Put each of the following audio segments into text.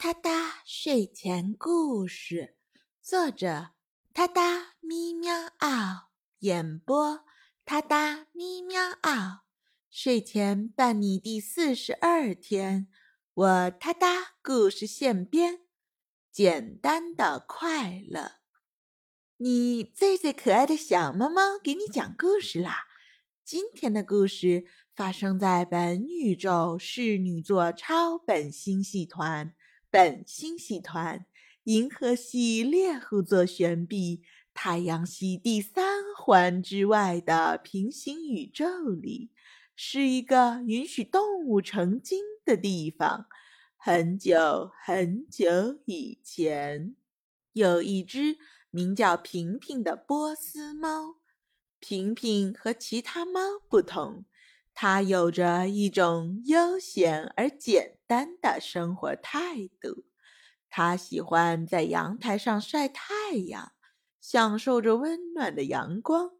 他哒睡前故事，作者：他哒咪喵嗷，演播：他哒咪喵嗷。睡前伴你第四十二天，我他哒故事现编，简单的快乐。你最最可爱的小猫猫给你讲故事啦！今天的故事发生在本宇宙侍女座超本星系团。本星系团、银河系猎户座旋臂、太阳系第三环之外的平行宇宙里，是一个允许动物成精的地方。很久很久以前，有一只名叫平平的波斯猫。平平和其他猫不同。它有着一种悠闲而简单的生活态度。他喜欢在阳台上晒太阳，享受着温暖的阳光。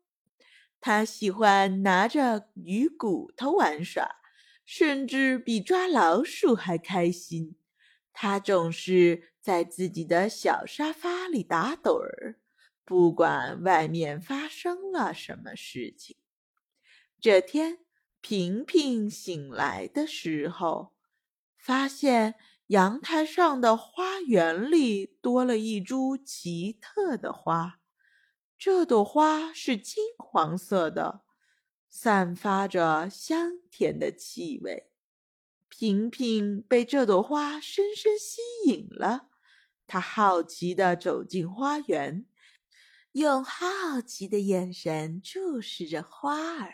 他喜欢拿着鱼骨头玩耍，甚至比抓老鼠还开心。他总是在自己的小沙发里打盹儿，不管外面发生了什么事情。这天。平平醒来的时候，发现阳台上的花园里多了一株奇特的花。这朵花是金黄色的，散发着香甜的气味。平平被这朵花深深吸引了，他好奇地走进花园，用好奇的眼神注视着花儿。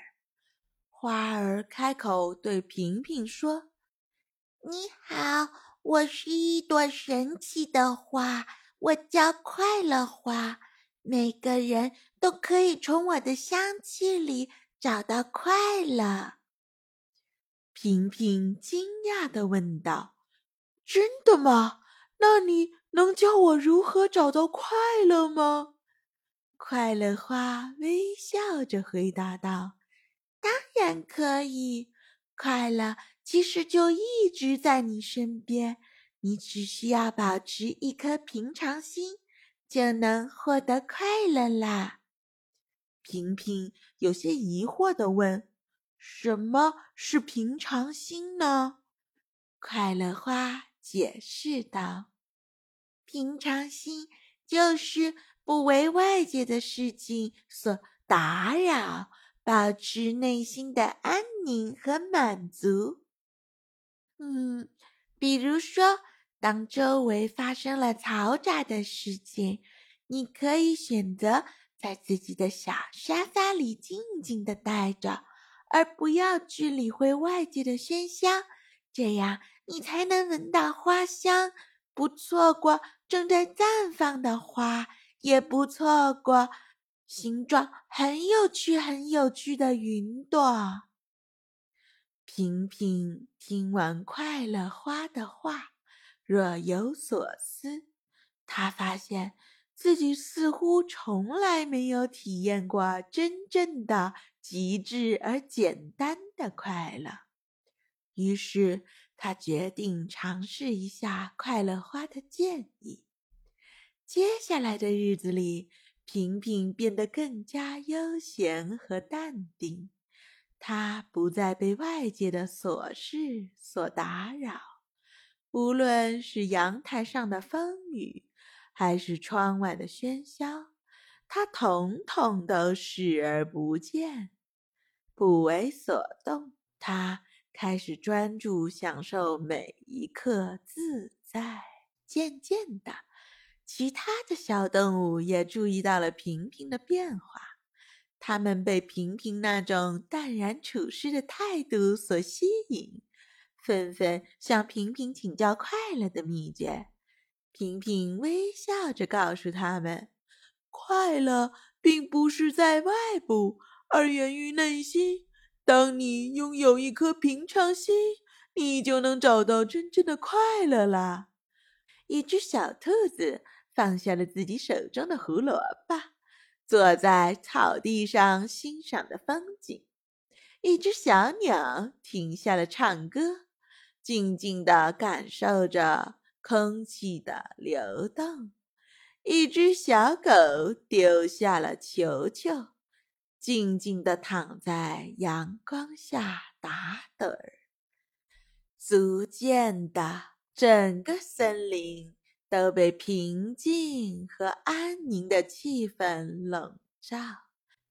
花儿开口对平平说：“你好，我是一朵神奇的花，我叫快乐花。每个人都可以从我的香气里找到快乐。”平平惊讶地问道：“真的吗？那你能教我如何找到快乐吗？”快乐花微笑着回答道。当然可以，快乐其实就一直在你身边，你只需要保持一颗平常心，就能获得快乐啦。平平有些疑惑地问：“什么是平常心呢？”快乐花解释道：“平常心就是不为外界的事情所打扰。”保持内心的安宁和满足。嗯，比如说，当周围发生了嘈杂的事情，你可以选择在自己的小沙发里静静的待着，而不要去理会外界的喧嚣。这样，你才能闻到花香，不错过正在绽放的花，也不错过。形状很有趣、很有趣的云朵。平平听完快乐花的话，若有所思。他发现自己似乎从来没有体验过真正的极致而简单的快乐。于是，他决定尝试一下快乐花的建议。接下来的日子里。平平变得更加悠闲和淡定，他不再被外界的琐事所打扰，无论是阳台上的风雨，还是窗外的喧嚣，他统统都视而不见，不为所动。他开始专注享受每一刻自在，渐渐的。其他的小动物也注意到了平平的变化，它们被平平那种淡然处事的态度所吸引，纷纷向平平请教快乐的秘诀。平平微笑着告诉他们：“快乐并不是在外部，而源于内心。当你拥有一颗平常心，你就能找到真正的快乐啦。”一只小兔子。放下了自己手中的胡萝卜，坐在草地上欣赏的风景。一只小鸟停下了唱歌，静静地感受着空气的流动。一只小狗丢下了球球，静静地躺在阳光下打盹儿。逐渐的，整个森林都被平静和安宁的气氛笼罩。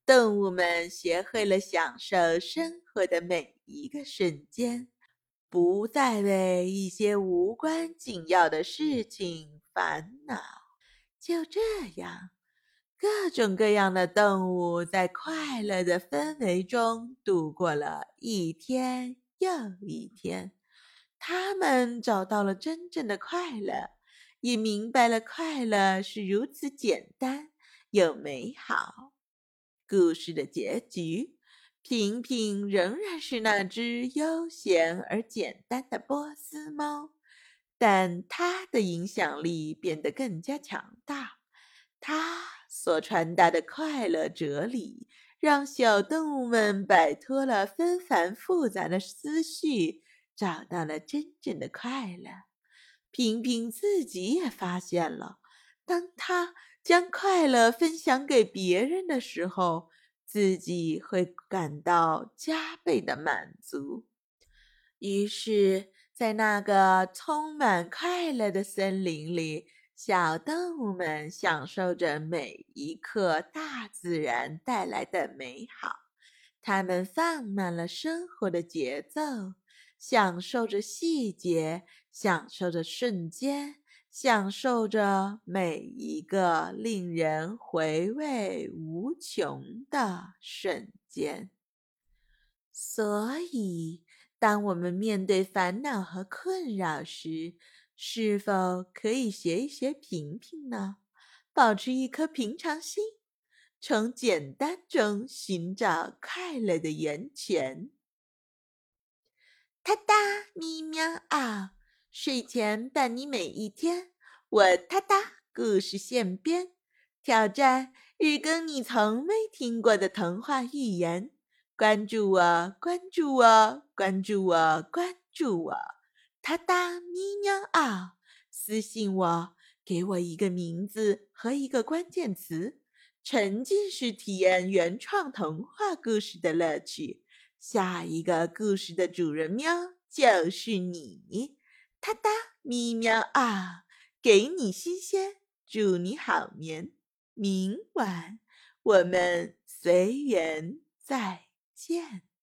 动物们学会了享受生活的每一个瞬间，不再为一些无关紧要的事情烦恼。就这样，各种各样的动物在快乐的氛围中度过了一天又一天。他们找到了真正的快乐，也明白了快乐是如此简单又美好。故事的结局，平平仍然是那只悠闲而简单的波斯猫。但它的影响力变得更加强大，它所传达的快乐哲理，让小动物们摆脱了纷繁复杂的思绪，找到了真正的快乐。平平自己也发现了，当他将快乐分享给别人的时候，自己会感到加倍的满足。于是。在那个充满快乐的森林里，小动物们享受着每一刻大自然带来的美好。它们放慢了生活的节奏，享受着细节，享受着瞬间，享受着每一个令人回味无穷的瞬间。所以。当我们面对烦恼和困扰时，是否可以学一学平平呢？保持一颗平常心，从简单中寻找快乐的源泉。哒哒咪喵啊！睡前伴你每一天，我哒哒故事现编，挑战日更你从未听过的童话寓言。关注我，关注我，关注我，关注我！哒哒咪喵啊！私信我，给我一个名字和一个关键词，沉浸式体验原创童话故事的乐趣。下一个故事的主人喵就是你！哒哒咪喵啊！给你新鲜，祝你好眠。明晚我们随缘再。见。